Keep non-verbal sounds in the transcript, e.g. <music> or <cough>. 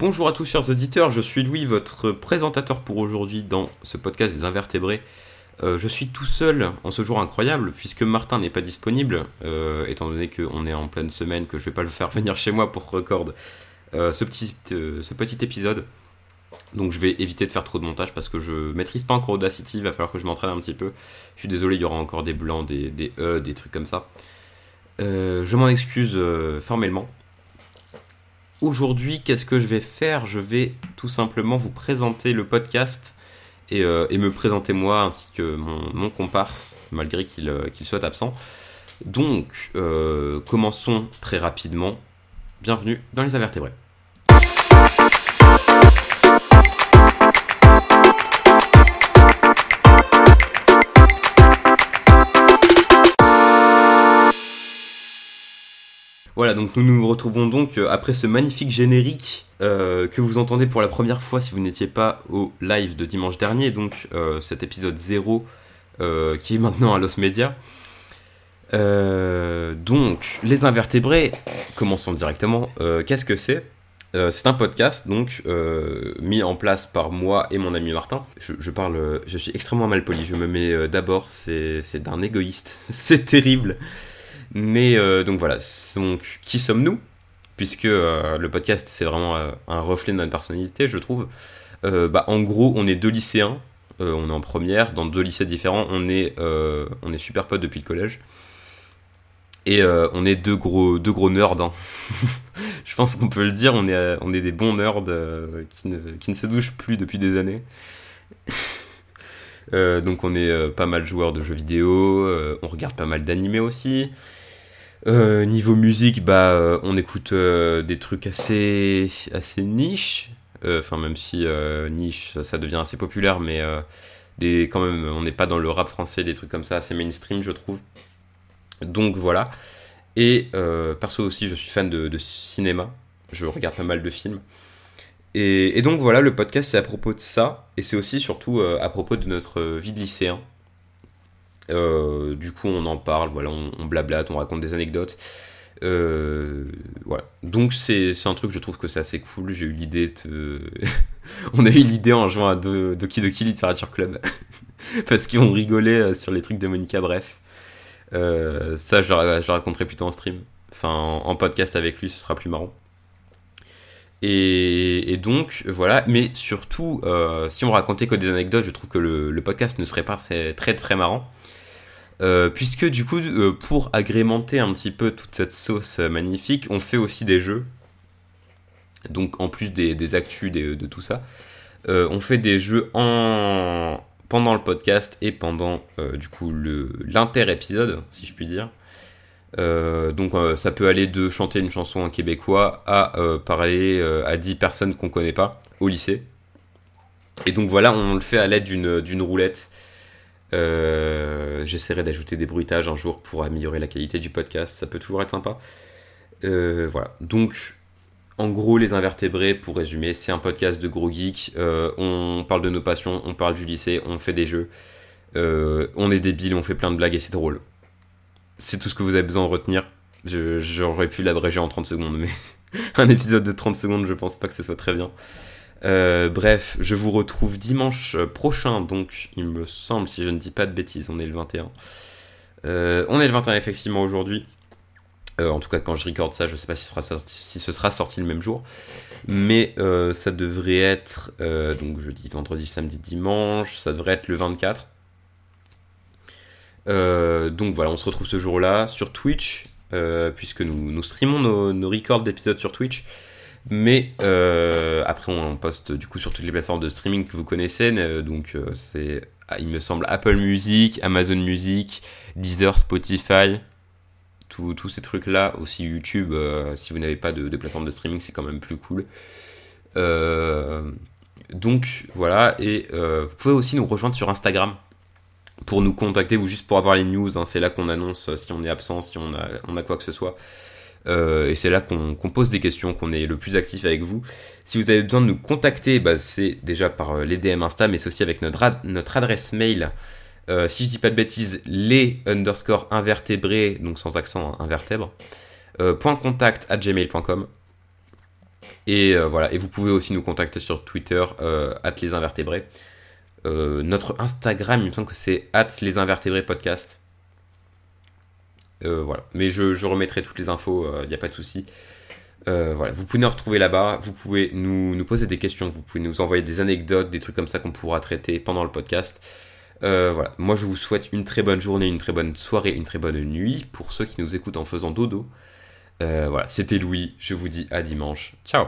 Bonjour à tous chers auditeurs, je suis Louis, votre présentateur pour aujourd'hui dans ce podcast des invertébrés. Euh, je suis tout seul en ce jour incroyable puisque Martin n'est pas disponible, euh, étant donné qu'on est en pleine semaine, que je vais pas le faire venir chez moi pour record euh, ce, petit, ce petit épisode. Donc je vais éviter de faire trop de montage parce que je maîtrise pas encore Audacity, il va falloir que je m'entraîne un petit peu. Je suis désolé, il y aura encore des blancs, des, des E, des trucs comme ça. je m'en excuse formellement. Aujourd'hui, qu'est-ce que je vais faire? Je vais tout simplement vous présenter le podcast et, euh, me présenter moi ainsi que mon, comparse, malgré euh, qu'il soit absent. Donc, euh, commençons très rapidement. Bienvenue dans les invertébrés. Voilà, donc nous nous retrouvons donc euh, après ce magnifique générique euh, que vous entendez pour la première fois si vous n'étiez pas au live de dimanche dernier, donc euh, cet épisode 0 qui est maintenant à Los Media. donc, les invertébrés, commençons directement. Qu'est-ce que c'est? C'est un podcast donc mis en place par moi et mon ami Martin. Je, je parle, je suis extrêmement mal poli. Je me mets d'abord, c'est d'un égoïste. <laughs> c'est terrible. Mais euh, donc voilà, donc qui sommes-nous? Puisque euh, le podcast c'est vraiment euh, un reflet de notre personnalité, je trouve. bah, en gros, on est deux lycéens, on est en première, dans deux lycées différents, on est, super potes depuis le collège. Et on est deux gros, deux gros nerds. Hein. <laughs> je pense qu'on peut le dire, on est, des bons nerds qui, ne, qui ne se douchent plus depuis des années. <laughs> donc on est pas mal joueurs de jeux vidéo, on regarde pas mal d'animés aussi. Euh, niveau musique, bah, euh, on écoute euh, des trucs assez, assez niche. Enfin, même si niche, ça, devient assez populaire, mais des, quand même, on n'est pas dans le rap français, des trucs comme ça, assez mainstream, je trouve. Donc voilà. Et perso aussi, je suis fan de, cinéma. Je regarde pas mal de films. Et, et donc voilà, le podcast c'est à propos de ça, et c'est aussi surtout à propos de notre vie de lycéen. Euh, du coup, on en parle, voilà, on, blablate, on raconte des anecdotes. Euh, voilà. Donc c'est un truc, je trouve que c'est assez cool. J'ai eu l'idée de... <laughs> on a eu l'idée en jouant à Doki Doki Literature Club. <laughs> Parce qu'on rigolait euh, sur les trucs de Monica, bref. ça, je le, raconterai plutôt en stream. Enfin, en, podcast avec lui, ce sera plus marrant. Et, donc, voilà. Mais surtout, si on racontait que des anecdotes, je trouve que le, podcast ne serait pas très, très marrant. Euh, puisque du coup, euh, pour agrémenter un petit peu toute cette sauce euh, magnifique, on fait aussi des jeux. Donc en plus des, actus de tout ça, on fait des jeux en pendant le podcast et pendant du coup l'inter-épisode, si je puis dire. donc ça peut aller de chanter une chanson en québécois à parler à 10 personnes qu'on connaît pas au lycée. Et donc voilà, on le fait à l'aide d'une roulette euh, j'essaierai d'ajouter des bruitages un jour pour améliorer la qualité du podcast, ça peut toujours être sympa. Euh, voilà, donc en gros, les invertébrés, pour résumer, c'est un podcast de gros geeks. Euh, on parle de nos passions, on parle du lycée, on fait des jeux. on est débile, on fait plein de blagues et c'est drôle. C'est tout ce que vous avez besoin de retenir. J'aurais pu l'abréger en 30 secondes, mais <laughs> un épisode de 30 secondes, je pense pas que ce soit très bien. Euh, bref, je vous retrouve dimanche prochain, donc il me semble, si je ne dis pas de bêtises, on est le 21. Euh, on est le 21 effectivement aujourd'hui. Euh, en tout cas, quand je recorde ça, je ne sais pas si ce, sera sorti, le même jour. Mais ça devrait être, donc jeudi, vendredi, samedi, dimanche, ça devrait être le 24. donc voilà, on se retrouve ce jour-là sur Twitch, puisque nous, streamons nos records d'épisodes sur Twitch. Mais euh, après, on poste du coup sur toutes les plateformes de streaming que vous connaissez. Euh, donc, euh, c'est, ah, il me semble, Apple Music, Amazon Music, Deezer, Spotify, tous ces trucs-là. Aussi YouTube, si vous n'avez pas de, plateforme de streaming, c'est quand même plus cool. donc, voilà. Et vous pouvez aussi nous rejoindre sur Instagram pour nous contacter ou juste pour avoir les news. Hein. c'est là qu'on annonce si on est absent, si on a, on a quoi que ce soit. Euh, et c'est là qu'on pose des questions, qu'on est le plus actif avec vous. Si vous avez besoin de nous contacter, bah, c'est déjà par euh, les DM Insta, mais c'est aussi avec notre, adresse mail. Euh, si je dis pas de bêtises, les underscore invertébrés, donc sans accent, hein, invertèbre, point contact at gmail.com. Et voilà, et vous pouvez aussi nous contacter sur Twitter, at les invertébrés. notre Instagram, il me semble que c'est at les invertébrés podcast. Voilà, mais je, remettrai toutes les infos, il n'y a pas de souci. Euh, voilà, vous pouvez nous retrouver là-bas, vous pouvez nous, poser des questions, vous pouvez nous envoyer des anecdotes, des trucs comme ça qu'on pourra traiter pendant le podcast. Euh, moi je vous souhaite une très bonne journée, une très bonne soirée, une très bonne nuit pour ceux qui nous écoutent en faisant dodo. Euh, voilà, c'était Louis, je vous dis à dimanche. Ciao